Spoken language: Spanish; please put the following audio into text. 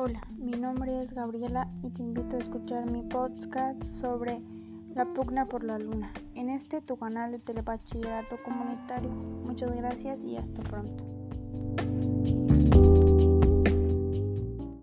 Hola, mi nombre es Gabriela y te invito a escuchar mi podcast sobre la pugna por la luna en este tu canal de telebachillerato comunitario. Muchas gracias y hasta pronto.